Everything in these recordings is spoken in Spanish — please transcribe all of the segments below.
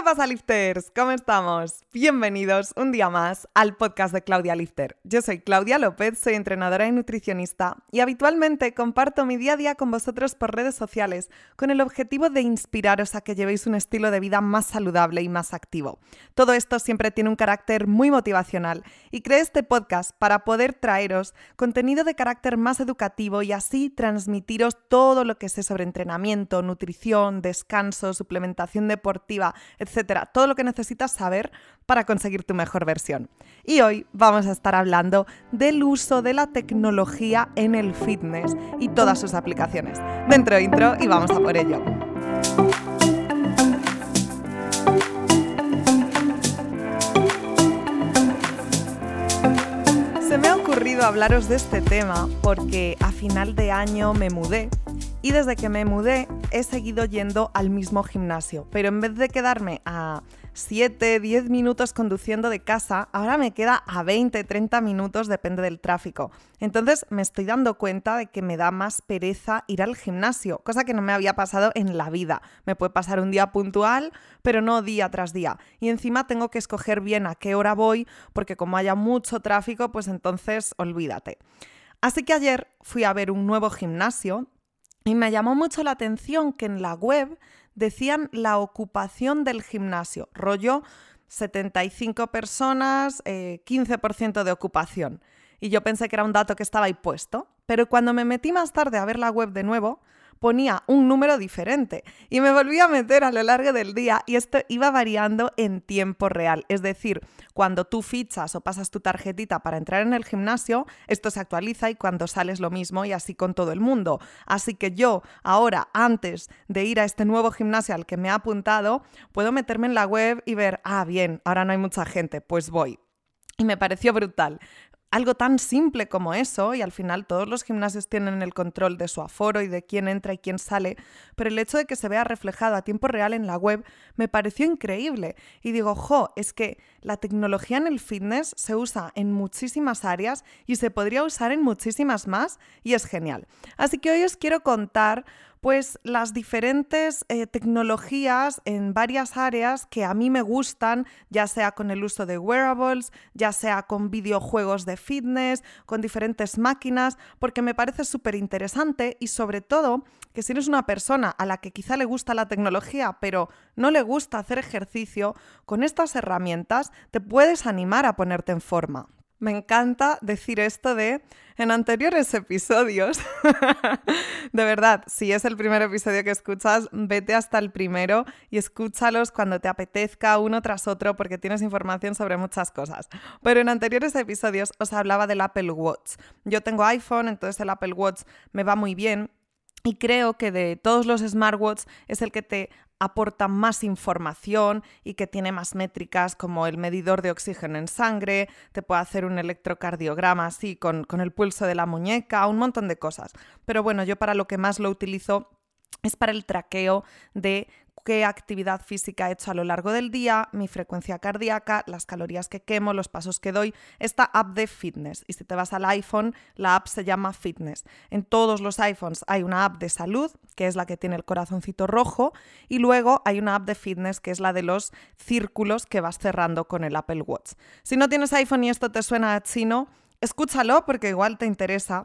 ¿Qué pasa, lifters? ¿Cómo estamos? Bienvenidos un día más al podcast de Claudia Lifter. Yo soy Claudia López, soy entrenadora y nutricionista y habitualmente comparto mi día a día con vosotros por redes sociales con el objetivo de inspiraros a que llevéis un estilo de vida más saludable y más activo. Todo esto siempre tiene un carácter muy motivacional y creé este podcast para poder traeros contenido de carácter más educativo y así transmitiros todo lo que sé sobre entrenamiento, nutrición, descanso, suplementación deportiva, etcétera. Todo lo que necesitas saber para conseguir tu mejor versión. Y hoy vamos a estar hablando del uso de la tecnología en el fitness y todas sus aplicaciones. Dentro intro y vamos a por ello. Se me ha ocurrido hablaros de este tema porque a final de año me mudé y desde que me mudé he seguido yendo al mismo gimnasio, pero en vez de quedarme a 7, 10 minutos conduciendo de casa, ahora me queda a 20, 30 minutos, depende del tráfico. Entonces me estoy dando cuenta de que me da más pereza ir al gimnasio, cosa que no me había pasado en la vida. Me puede pasar un día puntual, pero no día tras día. Y encima tengo que escoger bien a qué hora voy, porque como haya mucho tráfico, pues entonces olvídate. Así que ayer fui a ver un nuevo gimnasio y me llamó mucho la atención que en la web decían la ocupación del gimnasio, rollo 75 personas, 15% eh, de ocupación. Y yo pensé que era un dato que estaba ahí puesto, pero cuando me metí más tarde a ver la web de nuevo, ponía un número diferente y me volví a meter a lo largo del día y esto iba variando en tiempo real. Es decir, cuando tú fichas o pasas tu tarjetita para entrar en el gimnasio, esto se actualiza y cuando sales lo mismo y así con todo el mundo. Así que yo ahora, antes de ir a este nuevo gimnasio al que me he apuntado, puedo meterme en la web y ver, ah, bien, ahora no hay mucha gente, pues voy. Y me pareció brutal algo tan simple como eso, y al final todos los gimnasios tienen el control de su aforo y de quién entra y quién sale, pero el hecho de que se vea reflejado a tiempo real en la web me pareció increíble. Y digo, jo, es que la tecnología en el fitness se usa en muchísimas áreas y se podría usar en muchísimas más, y es genial. Así que hoy os quiero contar pues las diferentes eh, tecnologías en varias áreas que a mí me gustan, ya sea con el uso de wearables, ya sea con videojuegos de fitness, con diferentes máquinas, porque me parece súper interesante y sobre todo que si eres una persona a la que quizá le gusta la tecnología, pero no le gusta hacer ejercicio, con estas herramientas te puedes animar a ponerte en forma. Me encanta decir esto de en anteriores episodios. de verdad, si es el primer episodio que escuchas, vete hasta el primero y escúchalos cuando te apetezca uno tras otro porque tienes información sobre muchas cosas. Pero en anteriores episodios os hablaba del Apple Watch. Yo tengo iPhone, entonces el Apple Watch me va muy bien y creo que de todos los smartwatches es el que te aporta más información y que tiene más métricas como el medidor de oxígeno en sangre, te puede hacer un electrocardiograma así con, con el pulso de la muñeca, un montón de cosas. Pero bueno, yo para lo que más lo utilizo es para el traqueo de qué actividad física he hecho a lo largo del día, mi frecuencia cardíaca, las calorías que quemo, los pasos que doy, esta app de fitness. Y si te vas al iPhone, la app se llama Fitness. En todos los iPhones hay una app de salud, que es la que tiene el corazoncito rojo, y luego hay una app de fitness, que es la de los círculos que vas cerrando con el Apple Watch. Si no tienes iPhone y esto te suena a chino, escúchalo porque igual te interesa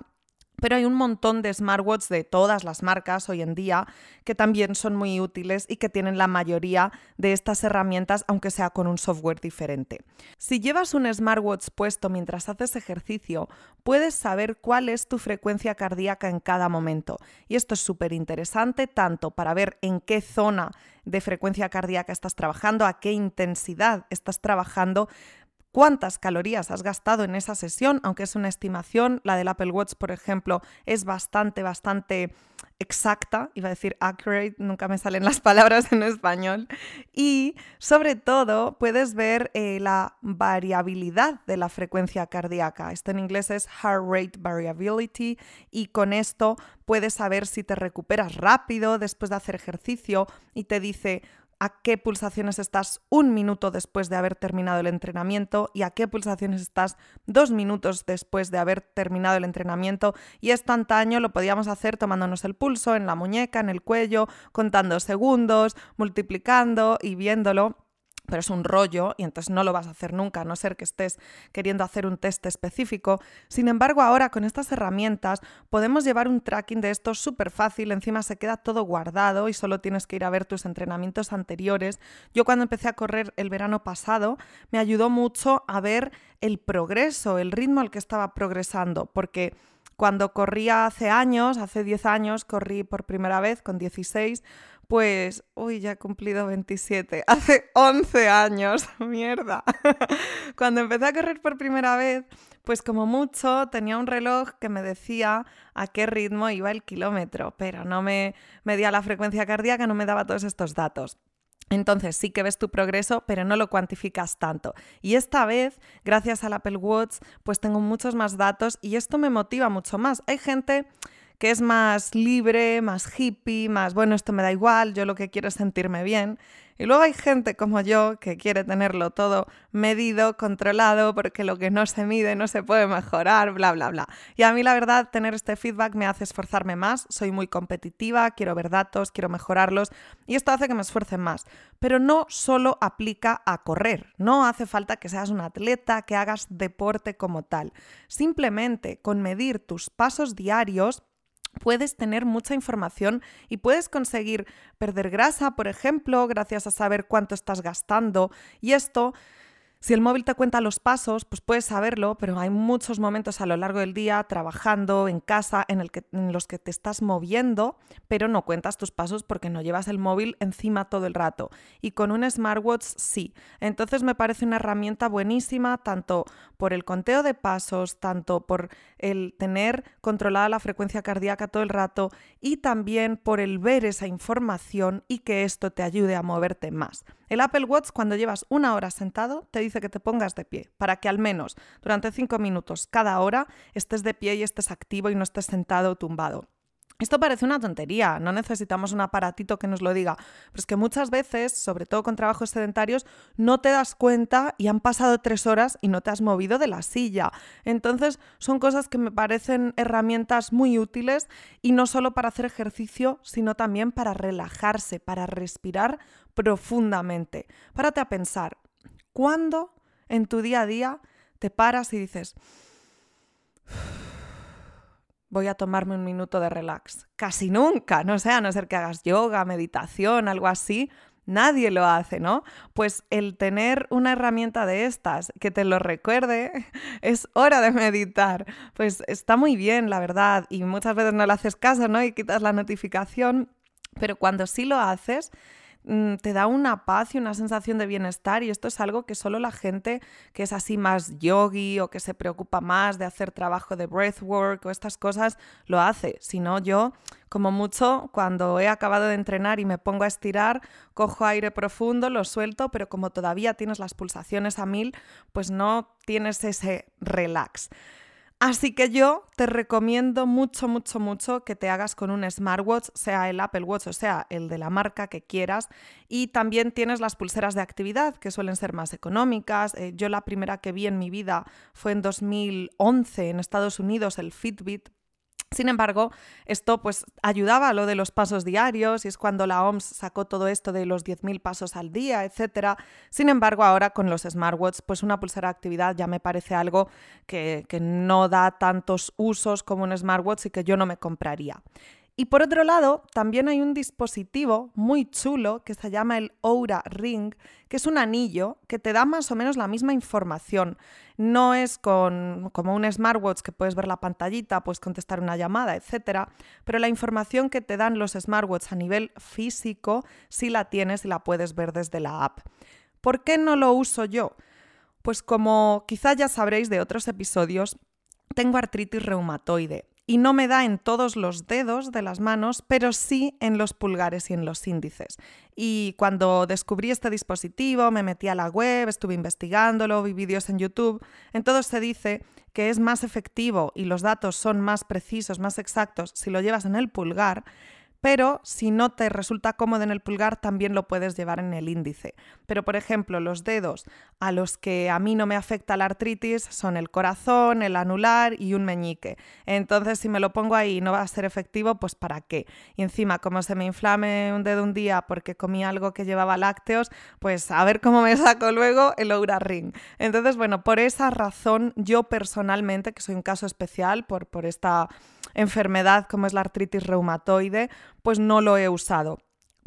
pero hay un montón de smartwatches de todas las marcas hoy en día que también son muy útiles y que tienen la mayoría de estas herramientas, aunque sea con un software diferente. Si llevas un smartwatch puesto mientras haces ejercicio, puedes saber cuál es tu frecuencia cardíaca en cada momento. Y esto es súper interesante tanto para ver en qué zona de frecuencia cardíaca estás trabajando, a qué intensidad estás trabajando, cuántas calorías has gastado en esa sesión, aunque es una estimación. La del Apple Watch, por ejemplo, es bastante, bastante exacta, iba a decir accurate, nunca me salen las palabras en español. Y sobre todo puedes ver eh, la variabilidad de la frecuencia cardíaca. Esto en inglés es heart rate variability y con esto puedes saber si te recuperas rápido después de hacer ejercicio y te dice a qué pulsaciones estás un minuto después de haber terminado el entrenamiento y a qué pulsaciones estás dos minutos después de haber terminado el entrenamiento. Y esto antaño lo podíamos hacer tomándonos el pulso en la muñeca, en el cuello, contando segundos, multiplicando y viéndolo. Pero es un rollo y entonces no lo vas a hacer nunca, a no ser que estés queriendo hacer un test específico. Sin embargo, ahora con estas herramientas podemos llevar un tracking de esto súper fácil, encima se queda todo guardado y solo tienes que ir a ver tus entrenamientos anteriores. Yo cuando empecé a correr el verano pasado me ayudó mucho a ver el progreso, el ritmo al que estaba progresando, porque cuando corría hace años, hace 10 años, corrí por primera vez con 16, pues, uy, ya he cumplido 27, hace 11 años, mierda. Cuando empecé a correr por primera vez, pues como mucho tenía un reloj que me decía a qué ritmo iba el kilómetro, pero no me medía la frecuencia cardíaca, no me daba todos estos datos. Entonces sí que ves tu progreso, pero no lo cuantificas tanto. Y esta vez, gracias al Apple Watch, pues tengo muchos más datos y esto me motiva mucho más. Hay gente que es más libre, más hippie, más, bueno, esto me da igual, yo lo que quiero es sentirme bien. Y luego hay gente como yo que quiere tenerlo todo medido, controlado, porque lo que no se mide no se puede mejorar, bla, bla, bla. Y a mí la verdad, tener este feedback me hace esforzarme más, soy muy competitiva, quiero ver datos, quiero mejorarlos, y esto hace que me esfuerce más. Pero no solo aplica a correr, no hace falta que seas un atleta, que hagas deporte como tal. Simplemente con medir tus pasos diarios, puedes tener mucha información y puedes conseguir perder grasa, por ejemplo, gracias a saber cuánto estás gastando. Y esto si el móvil te cuenta los pasos, pues puedes saberlo, pero hay muchos momentos a lo largo del día trabajando en casa en, los que te estás moviendo, pero no cuentas tus pasos porque no llevas el móvil encima todo el rato. Y con un smartwatch sí. Entonces me parece una herramienta buenísima tanto por el conteo de pasos, tanto por el tener controlada la frecuencia cardíaca todo el rato y también por el ver esa información y que esto te ayude a moverte más. El Apple Watch cuando llevas una hora sentado te dice que te pongas de pie, para que al menos durante cinco minutos cada hora estés de pie y estés activo y no estés sentado o tumbado. Esto parece una tontería, no necesitamos un aparatito que nos lo diga, pero es que muchas veces, sobre todo con trabajos sedentarios, no te das cuenta y han pasado tres horas y no te has movido de la silla. Entonces son cosas que me parecen herramientas muy útiles y no solo para hacer ejercicio, sino también para relajarse, para respirar profundamente. Párate a pensar, ¿cuándo en tu día a día te paras y dices voy a tomarme un minuto de relax. Casi nunca, no sé, a no ser que hagas yoga, meditación, algo así, nadie lo hace, ¿no? Pues el tener una herramienta de estas que te lo recuerde, es hora de meditar. Pues está muy bien, la verdad, y muchas veces no le haces caso, ¿no? Y quitas la notificación, pero cuando sí lo haces, te da una paz y una sensación de bienestar y esto es algo que solo la gente que es así más yogi o que se preocupa más de hacer trabajo de breathwork o estas cosas lo hace. Si no, yo como mucho cuando he acabado de entrenar y me pongo a estirar, cojo aire profundo, lo suelto, pero como todavía tienes las pulsaciones a mil, pues no tienes ese relax. Así que yo te recomiendo mucho, mucho, mucho que te hagas con un smartwatch, sea el Apple Watch o sea el de la marca que quieras. Y también tienes las pulseras de actividad, que suelen ser más económicas. Eh, yo la primera que vi en mi vida fue en 2011 en Estados Unidos, el Fitbit, sin embargo, esto pues ayudaba a lo de los pasos diarios y es cuando la OMS sacó todo esto de los 10.000 pasos al día, etc. Sin embargo, ahora con los smartwatches, pues una pulsera de actividad ya me parece algo que, que no da tantos usos como un smartwatch y que yo no me compraría. Y por otro lado, también hay un dispositivo muy chulo que se llama el Oura Ring, que es un anillo que te da más o menos la misma información. No es con, como un smartwatch que puedes ver la pantallita, puedes contestar una llamada, etc. Pero la información que te dan los smartwatches a nivel físico sí la tienes y la puedes ver desde la app. ¿Por qué no lo uso yo? Pues como quizá ya sabréis de otros episodios, tengo artritis reumatoide y no me da en todos los dedos de las manos, pero sí en los pulgares y en los índices. Y cuando descubrí este dispositivo, me metí a la web, estuve investigándolo, vi vídeos en YouTube, en todo se dice que es más efectivo y los datos son más precisos, más exactos si lo llevas en el pulgar, pero si no te resulta cómodo en el pulgar, también lo puedes llevar en el índice. Pero, por ejemplo, los dedos a los que a mí no me afecta la artritis son el corazón, el anular y un meñique. Entonces, si me lo pongo ahí y no va a ser efectivo, pues ¿para qué? Y encima, como se me inflame un dedo un día porque comí algo que llevaba lácteos, pues a ver cómo me saco luego el Oura Ring. Entonces, bueno, por esa razón, yo personalmente, que soy un caso especial por, por esta enfermedad como es la artritis reumatoide, pues no lo he usado.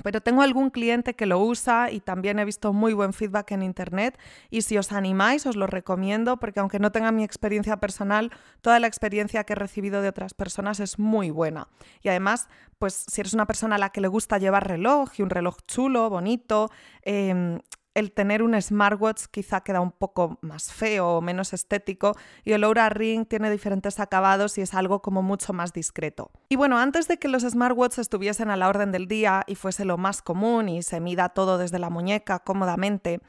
Pero tengo algún cliente que lo usa y también he visto muy buen feedback en internet y si os animáis os lo recomiendo porque aunque no tenga mi experiencia personal, toda la experiencia que he recibido de otras personas es muy buena. Y además, pues si eres una persona a la que le gusta llevar reloj y un reloj chulo, bonito, eh, el tener un smartwatch quizá queda un poco más feo o menos estético y el Oura Ring tiene diferentes acabados y es algo como mucho más discreto. Y bueno, antes de que los smartwatches estuviesen a la orden del día y fuese lo más común y se mida todo desde la muñeca cómodamente,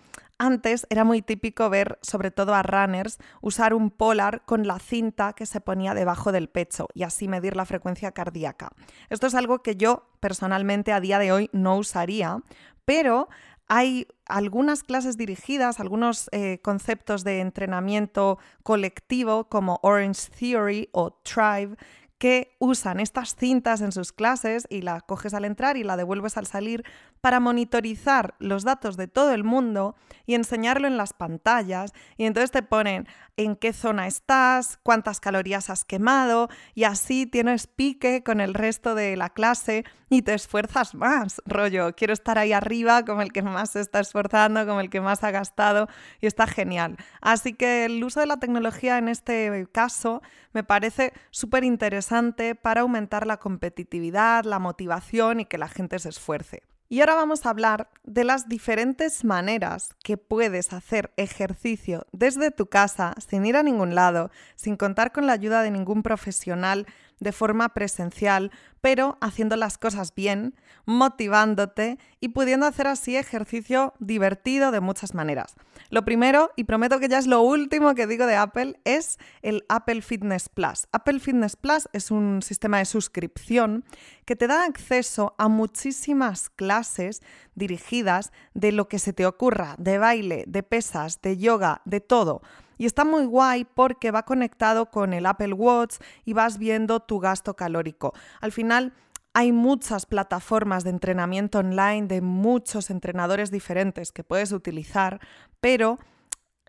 antes era muy típico ver, sobre todo a runners, usar un polar con la cinta que se ponía debajo del pecho y así medir la frecuencia cardíaca. Esto es algo que yo personalmente a día de hoy no usaría, pero hay algunas clases dirigidas, algunos eh, conceptos de entrenamiento colectivo como Orange Theory o Tribe que usan estas cintas en sus clases y la coges al entrar y la devuelves al salir para monitorizar los datos de todo el mundo y enseñarlo en las pantallas. Y entonces te ponen en qué zona estás, cuántas calorías has quemado y así tienes pique con el resto de la clase y te esfuerzas más. Rollo, quiero estar ahí arriba como el que más se está esforzando, como el que más ha gastado y está genial. Así que el uso de la tecnología en este caso me parece súper interesante para aumentar la competitividad, la motivación y que la gente se esfuerce. Y ahora vamos a hablar de las diferentes maneras que puedes hacer ejercicio desde tu casa, sin ir a ningún lado, sin contar con la ayuda de ningún profesional de forma presencial, pero haciendo las cosas bien, motivándote y pudiendo hacer así ejercicio divertido de muchas maneras. Lo primero, y prometo que ya es lo último que digo de Apple, es el Apple Fitness Plus. Apple Fitness Plus es un sistema de suscripción que te da acceso a muchísimas clases dirigidas de lo que se te ocurra, de baile, de pesas, de yoga, de todo y está muy guay porque va conectado con el Apple Watch y vas viendo tu gasto calórico. Al final, hay muchas plataformas de entrenamiento online de muchos entrenadores diferentes que puedes utilizar, pero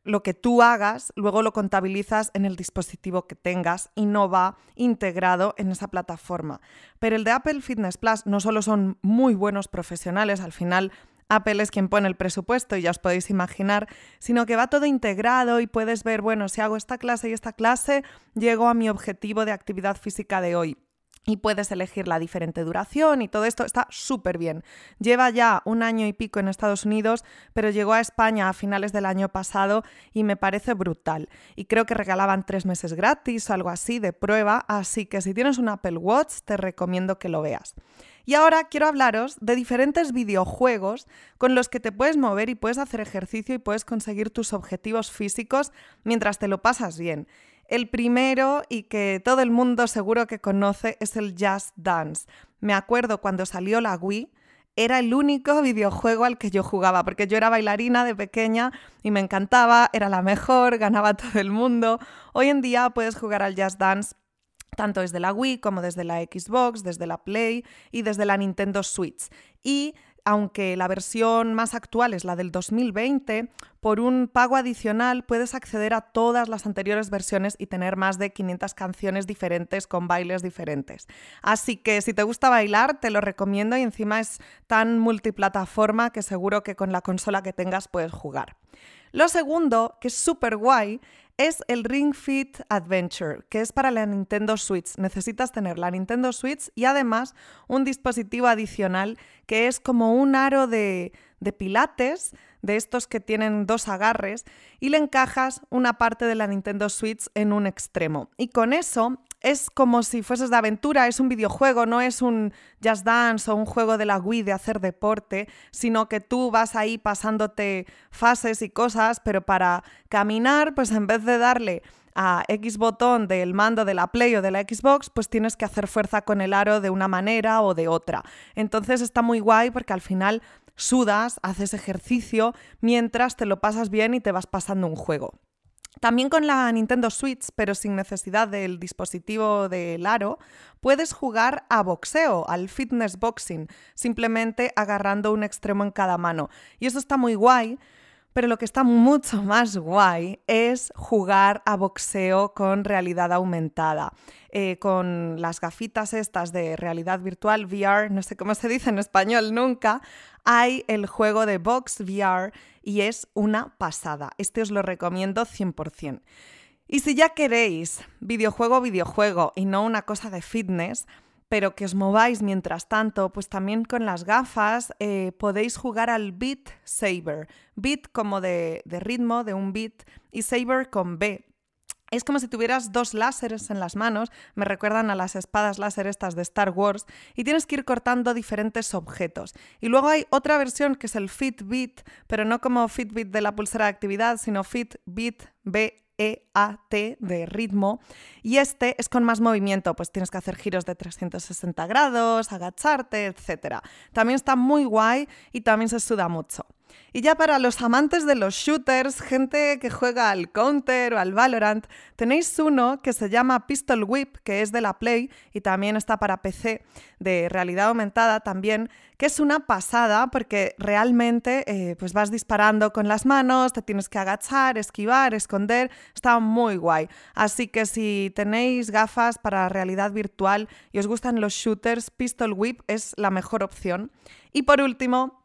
lo que tú hagas luego lo contabilizas en el dispositivo que tengas y no va integrado en esa plataforma. Pero el de Apple Fitness Plus no solo son muy buenos profesionales, al final Apple es quien pone el presupuesto y ya os podéis imaginar, sino que va todo integrado y puedes ver, bueno, si hago esta clase y esta clase, llego a mi objetivo de actividad física de hoy. Y puedes elegir la diferente duración y todo esto está súper bien. Lleva ya un año y pico en Estados Unidos, pero llegó a España a finales del año pasado y me parece brutal. Y creo que regalaban tres meses gratis o algo así de prueba, así que si tienes un Apple Watch te recomiendo que lo veas. Y ahora quiero hablaros de diferentes videojuegos con los que te puedes mover y puedes hacer ejercicio y puedes conseguir tus objetivos físicos mientras te lo pasas bien. El primero y que todo el mundo seguro que conoce es el Just Dance. Me acuerdo cuando salió la Wii, era el único videojuego al que yo jugaba, porque yo era bailarina de pequeña y me encantaba, era la mejor, ganaba todo el mundo. Hoy en día puedes jugar al Just Dance tanto desde la Wii como desde la Xbox, desde la Play y desde la Nintendo Switch. Y aunque la versión más actual es la del 2020, por un pago adicional puedes acceder a todas las anteriores versiones y tener más de 500 canciones diferentes con bailes diferentes. Así que si te gusta bailar, te lo recomiendo y encima es tan multiplataforma que seguro que con la consola que tengas puedes jugar. Lo segundo, que es súper guay, es el Ring Fit Adventure, que es para la Nintendo Switch. Necesitas tener la Nintendo Switch y además un dispositivo adicional que es como un aro de, de pilates, de estos que tienen dos agarres, y le encajas una parte de la Nintendo Switch en un extremo. Y con eso es como si fueses de aventura, es un videojuego, no es un Just Dance o un juego de la Wii de hacer deporte, sino que tú vas ahí pasándote fases y cosas, pero para caminar, pues en vez de darle a X botón del mando de la Play o de la Xbox, pues tienes que hacer fuerza con el aro de una manera o de otra. Entonces está muy guay porque al final sudas, haces ejercicio mientras te lo pasas bien y te vas pasando un juego. También con la Nintendo Switch, pero sin necesidad del dispositivo del aro, puedes jugar a boxeo, al fitness boxing, simplemente agarrando un extremo en cada mano. Y eso está muy guay pero lo que está mucho más guay es jugar a boxeo con realidad aumentada. Eh, con las gafitas estas de realidad virtual, VR, no sé cómo se dice en español nunca, hay el juego de Box VR y es una pasada. Este os lo recomiendo 100%. Y si ya queréis videojuego, videojuego y no una cosa de fitness, pero que os mováis mientras tanto, pues también con las gafas eh, podéis jugar al Beat Saber. Beat como de, de ritmo, de un beat, y Saber con B. Es como si tuvieras dos láseres en las manos, me recuerdan a las espadas láser estas de Star Wars, y tienes que ir cortando diferentes objetos. Y luego hay otra versión que es el Fitbit, pero no como Fitbit de la pulsera de actividad, sino Fitbit B EAT de ritmo y este es con más movimiento, pues tienes que hacer giros de 360 grados, agacharte, etc. También está muy guay y también se suda mucho. Y ya para los amantes de los shooters, gente que juega al Counter o al Valorant, tenéis uno que se llama Pistol Whip, que es de la Play y también está para PC de realidad aumentada también, que es una pasada porque realmente eh, pues vas disparando con las manos, te tienes que agachar, esquivar, esconder, está muy guay. Así que si tenéis gafas para realidad virtual y os gustan los shooters, Pistol Whip es la mejor opción. Y por último,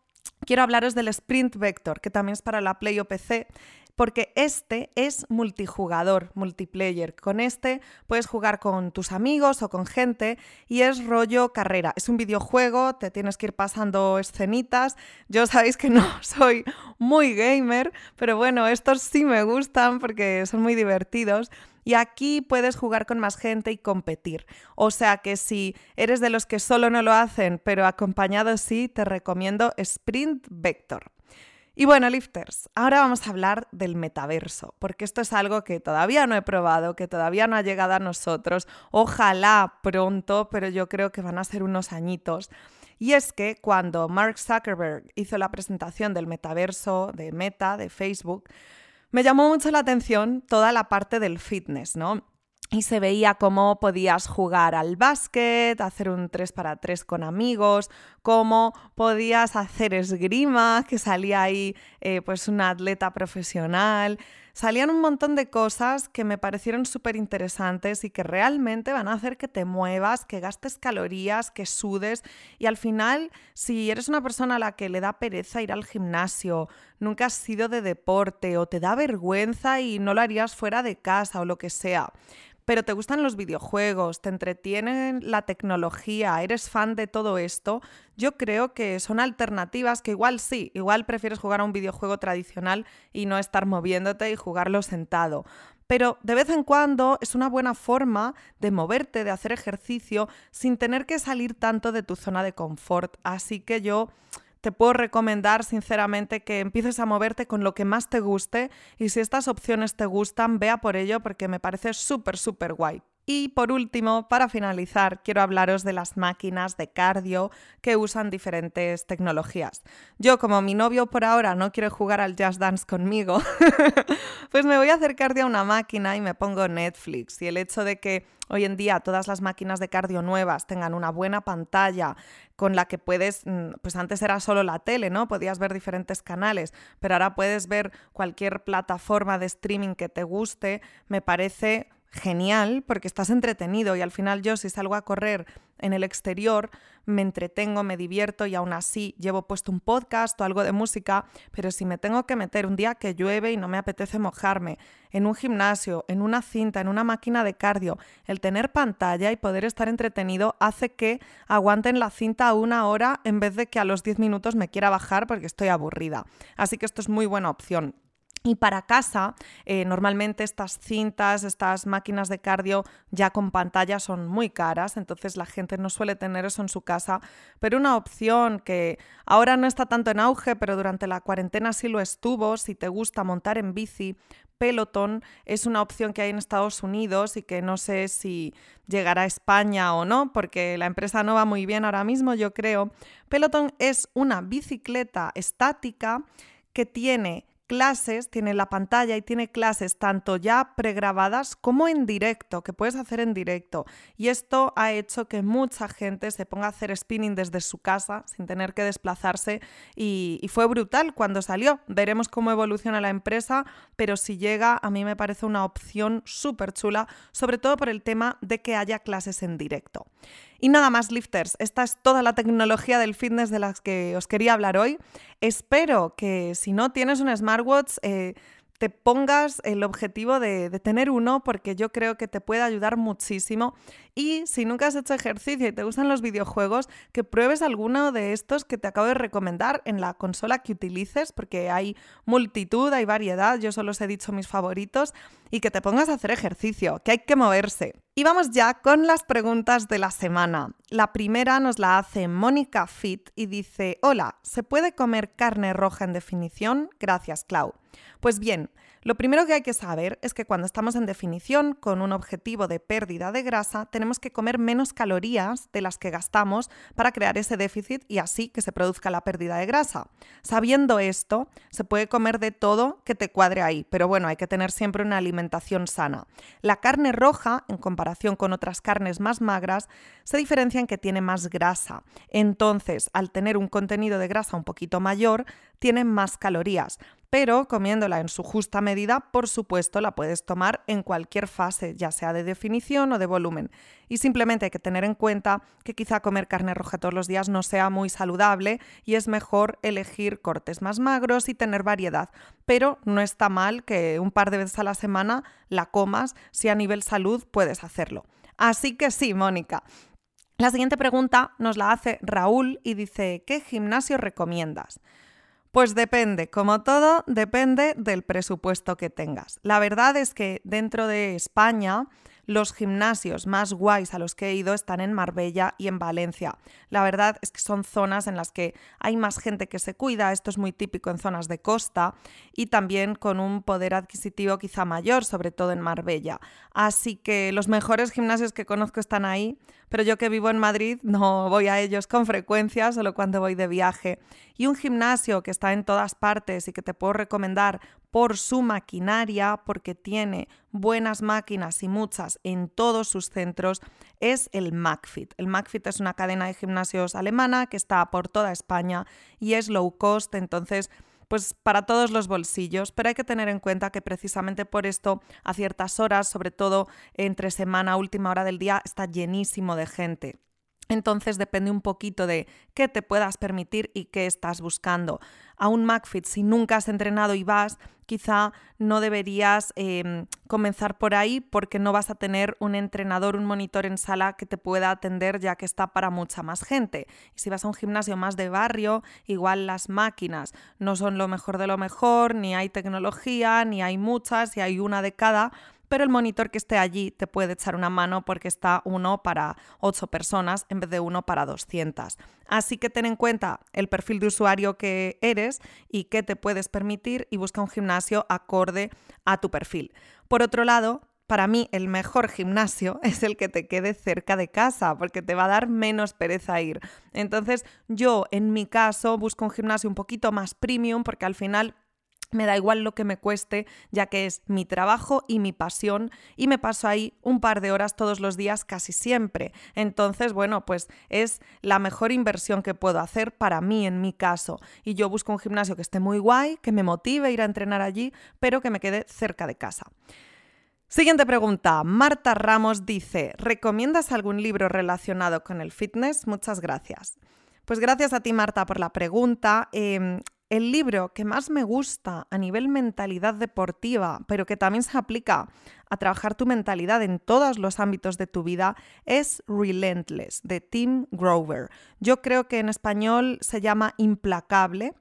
quiero hablaros del Sprint Vector, que también es para la Play o PC, porque este es multijugador, multiplayer. Con este puedes jugar con tus amigos o con gente y es rollo carrera. Es un videojuego, te tienes que ir pasando escenitas. Yo sabéis que no soy muy gamer, pero bueno, estos sí me gustan porque son muy divertidos. Y aquí puedes jugar con más gente y competir. O sea que si eres de los que solo no lo hacen, pero acompañado sí, te recomiendo Sprint Vector. Y bueno, lifters, ahora vamos a hablar del metaverso, porque esto es algo que todavía no he probado, que todavía no ha llegado a nosotros. Ojalá pronto, pero yo creo que van a ser unos añitos. Y es que cuando Mark Zuckerberg hizo la presentación del metaverso de Meta, de Facebook, me llamó mucho la atención toda la parte del fitness, ¿no? Y se veía cómo podías jugar al básquet, hacer un 3 para 3 con amigos, cómo podías hacer esgrima, que salía ahí eh, pues una atleta profesional. Salían un montón de cosas que me parecieron súper interesantes y que realmente van a hacer que te muevas, que gastes calorías, que sudes y al final, si eres una persona a la que le da pereza ir al gimnasio, nunca has sido de deporte o te da vergüenza y no lo harías fuera de casa o lo que sea, pero te gustan los videojuegos, te entretienen la tecnología, eres fan de todo esto, yo creo que son alternativas que igual sí, igual prefieres jugar a un videojuego tradicional y no estar moviéndote y jugarlo sentado. Pero de vez en cuando es una buena forma de moverte, de hacer ejercicio, sin tener que salir tanto de tu zona de confort. Así que yo te puedo recomendar sinceramente que empieces a moverte con lo que más te guste y si estas opciones te gustan, vea por ello porque me parece súper, súper guay. Y por último, para finalizar, quiero hablaros de las máquinas de cardio que usan diferentes tecnologías. Yo, como mi novio por ahora no quiere jugar al Just Dance conmigo, pues me voy a hacer cardio a una máquina y me pongo Netflix. Y el hecho de que hoy en día todas las máquinas de cardio nuevas tengan una buena pantalla con la que puedes, mm, pues antes era solo la tele, ¿no? Podías ver diferentes canales, pero ahora puedes ver cualquier plataforma de streaming que te guste, me parece genial porque estás entretenido y al final yo si salgo a correr en el exterior me entretengo, me divierto y aún así llevo puesto un podcast o algo de música, pero si me tengo que meter un día que llueve y no me apetece mojarme, en un gimnasio, en una cinta, en una máquina de cardio, el tener pantalla y poder estar entretenido hace que aguanten la cinta una hora en vez de que a los 10 minutos me quiera bajar porque estoy aburrida. Así que esto es muy buena opción. Y para casa, eh, normalmente estas cintas, estas máquinas de cardio ya con pantalla son muy caras, entonces la gente no suele tener eso en su casa. Pero una opción que ahora no está tanto en auge, pero durante la cuarentena sí lo estuvo, si te gusta montar en bici, Peloton es una opción que hay en Estados Unidos y que no sé si llegará a España o no, porque la empresa no va muy bien ahora mismo, yo creo. Peloton es una bicicleta estática que tiene clases, tiene la pantalla y tiene clases tanto ya pregrabadas como en directo, que puedes hacer en directo. Y esto ha hecho que mucha gente se ponga a hacer spinning desde su casa sin tener que desplazarse y, y fue brutal cuando salió. Veremos cómo evoluciona la empresa, pero si llega a mí me parece una opción súper chula, sobre todo por el tema de que haya clases en directo. Y nada más, lifters, esta es toda la tecnología del fitness de las que os quería hablar hoy. Espero que si no tienes un smartwatch, eh, te pongas el objetivo de, tener uno porque yo creo que te puede ayudar muchísimo. Y si nunca has hecho ejercicio y te gustan los videojuegos, que pruebes alguno de estos que te acabo de recomendar en la consola que utilices porque hay multitud, hay variedad, yo solo os he dicho mis favoritos, y que te pongas a hacer ejercicio, que hay que moverse. Y vamos ya con las preguntas de la semana. La primera nos la hace Mónica Fit y dice, hola, ¿se puede comer carne roja en definición? Gracias, Clau. Pues bien, lo primero que hay que saber es que cuando estamos en definición con un objetivo de pérdida de grasa, tenemos que comer menos calorías de las que gastamos para crear ese déficit y así que se produzca la pérdida de grasa. Sabiendo esto, se puede comer de todo que te cuadre ahí, pero bueno, hay que tener siempre una alimentación sana. La carne roja, en comparación con otras carnes más magras, se diferencia en que tiene más grasa. Entonces, al tener un contenido de grasa un poquito mayor, tiene más calorías pero comiéndola en su justa medida, por supuesto, la puedes tomar en cualquier fase, ya sea de definición o de volumen. Y simplemente hay que tener en cuenta que quizá comer carne roja todos los días no sea muy saludable y es mejor elegir cortes más magros y tener variedad. Pero no está mal que un par de veces a la semana la comas si a nivel salud puedes hacerlo. Así que sí, Mónica. La siguiente pregunta nos la hace Raúl y dice, ¿qué gimnasio recomiendas? Pues depende, como todo, depende del presupuesto que tengas. La verdad es que dentro de España los gimnasios más guays a los que he ido están en Marbella y en Valencia. La verdad es que son zonas en las que hay más gente que se cuida, esto es muy típico en zonas de costa y también con un poder adquisitivo quizá mayor, sobre todo en Marbella. Así que los mejores gimnasios que conozco están ahí, pero yo que vivo en Madrid no voy a ellos con frecuencia, solo cuando voy de viaje. Y un gimnasio que está en todas partes y que te puedo recomendar por su maquinaria, porque tiene buenas máquinas y muchas en todos sus centros, es el McFit. El McFit es una cadena de gimnasios alemana que está por toda España y es low cost, entonces pues para todos los bolsillos, pero hay que tener en cuenta que precisamente por esto a ciertas horas, sobre todo entre semana, última hora del día, está llenísimo de gente. Entonces depende un poquito de qué te puedas permitir y qué estás buscando. A un McFit, si nunca has entrenado y vas, quizá no deberías em, comenzar por ahí porque no vas a tener un entrenador, un monitor en sala que te pueda atender ya que está para mucha más gente. Y si vas a un gimnasio más de barrio, igual las máquinas no son lo mejor de lo mejor, ni hay tecnología, ni hay muchas, y hay una de cada pero el monitor que esté allí te puede echar una mano porque está uno para 8 personas en vez de uno para 200. Así que ten en cuenta el perfil de usuario que eres y qué te puedes permitir y busca un gimnasio acorde a tu perfil. Por otro lado, para mí el mejor gimnasio es el que te quede cerca de casa, porque te va a dar menos pereza ir. Entonces yo, en mi caso, busco un gimnasio un poquito más premium, porque al final me da igual lo que me cueste, ya que es mi trabajo y mi pasión y me paso ahí un par de horas todos los días casi siempre. Entonces, bueno, pues es la mejor inversión que puedo hacer para mí en mi caso. Y yo busco un gimnasio que esté muy guay, que me motive a ir a entrenar allí, pero que me quede cerca de casa. Siguiente pregunta. Marta Ramos dice, ¿recomiendas algún libro relacionado con el fitness? Muchas gracias. Pues gracias a ti, Marta, por la pregunta. Em, el libro que más me gusta a nivel mentalidad deportiva, pero que también se aplica a trabajar tu mentalidad en todos los ámbitos de tu vida, es Relentless, de Tim Grover. Yo creo que en español se llama Implacable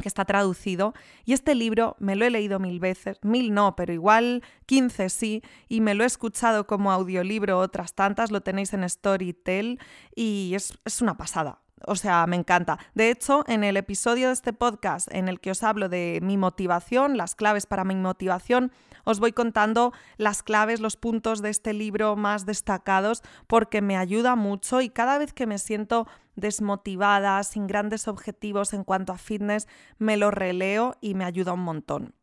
que está traducido, y este libro me lo he leído mil veces, mil no, pero igual 15 sí, y me lo he escuchado como audiolibro otras tantas, lo tenéis en Storytel, y es, es una pasada o sea, me encanta. De hecho, en el episodio de este podcast en el que os hablo de mi motivación, las claves para mi motivación, os voy contando las claves, los puntos de este libro más destacados porque me ayuda mucho y cada vez que me siento desmotivada, sin grandes objetivos en cuanto a fitness, me lo releo y me ayuda un montón.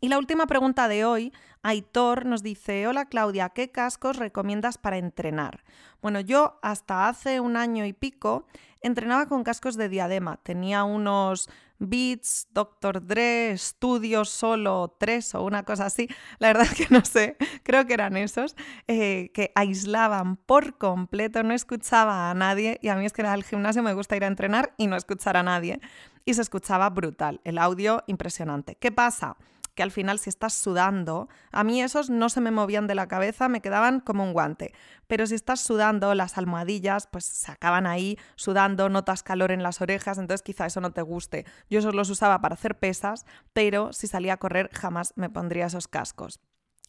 Y la última pregunta de hoy, Aitor nos dice, hola Claudia, ¿qué cascos recomiendas para entrenar? Bueno, yo hasta hace un año y pico entrenaba con cascos de diadema. Tenía unos Beats, Dr. Dre, Studios Solo 3 o una cosa así. La verdad es que no sé, creo que eran esos, eh, que aislaban por completo, no escuchaba a nadie. Y a mí es que el gimnasio me gusta ir a entrenar y no escuchar a nadie. Y se escuchaba brutal, el audio impresionante. ¿Qué pasa? Que al final si estás sudando, a mí esos no se me movían de la cabeza, me quedaban como un guante. Pero si estás sudando, las almohadillas pues se acaban ahí sudando, notas calor en las orejas, entonces quizá eso no te guste. Yo esos los usaba para hacer pesas, pero si salía a correr jamás me pondría esos cascos.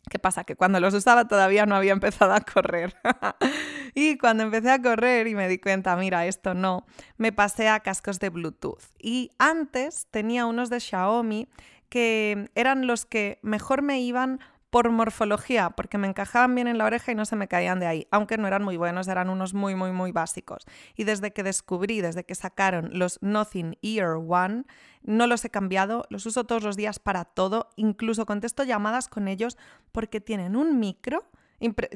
¿Qué pasa? Que cuando los usaba todavía no había empezado a correr. y cuando empecé a correr y me di cuenta, mira, esto no, me pasé a cascos de Bluetooth. Y antes tenía unos de Xiaomi que eran los que mejor me iban por morfología, porque me encajaban bien en la oreja y no se me caían de ahí, aunque no eran muy buenos, eran unos muy, muy, muy básicos. Y desde que descubrí, desde que sacaron los Nothing Ear One, no los he cambiado, los uso todos los días para todo, incluso contesto llamadas con ellos porque tienen un micro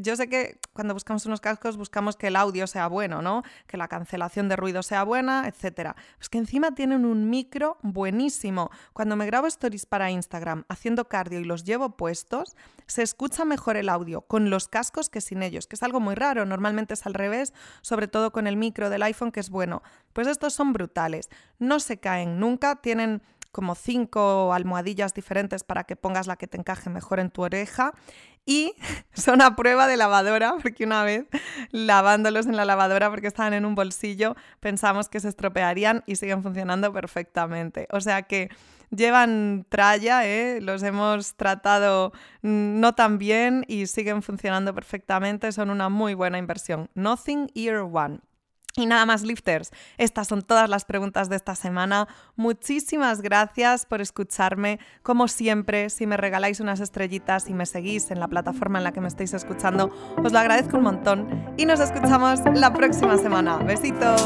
yo sé que cuando buscamos unos cascos buscamos que el audio sea bueno, ¿no? Que la cancelación de ruido sea buena, etc. Pues que encima tienen un micro buenísimo. Cuando me grabo stories para Instagram haciendo cardio y los llevo puestos, se escucha mejor el audio con los cascos que sin ellos, que es algo muy raro. Normalmente es al revés, sobre todo con el micro del iPhone, que es bueno. Pues estos son brutales. No se caen nunca, tienen como cinco almohadillas diferentes para que pongas la que te encaje mejor en tu oreja. Y son a prueba de lavadora, porque una vez lavándolos en la lavadora porque estaban en un bolsillo, pensamos que se estropearían y siguen funcionando perfectamente. O sea que llevan tralla, ¿eh? los hemos tratado no tan bien y siguen funcionando perfectamente. Son una muy buena inversión. Nothing Ear One. Y nada más, lifters. Estas son todas las preguntas de esta semana. Muchísimas gracias por escucharme. Como siempre, si me regaláis unas estrellitas y me seguís en la plataforma en la que me estáis escuchando, os lo agradezco un montón. Y nos escuchamos la próxima semana. Besitos.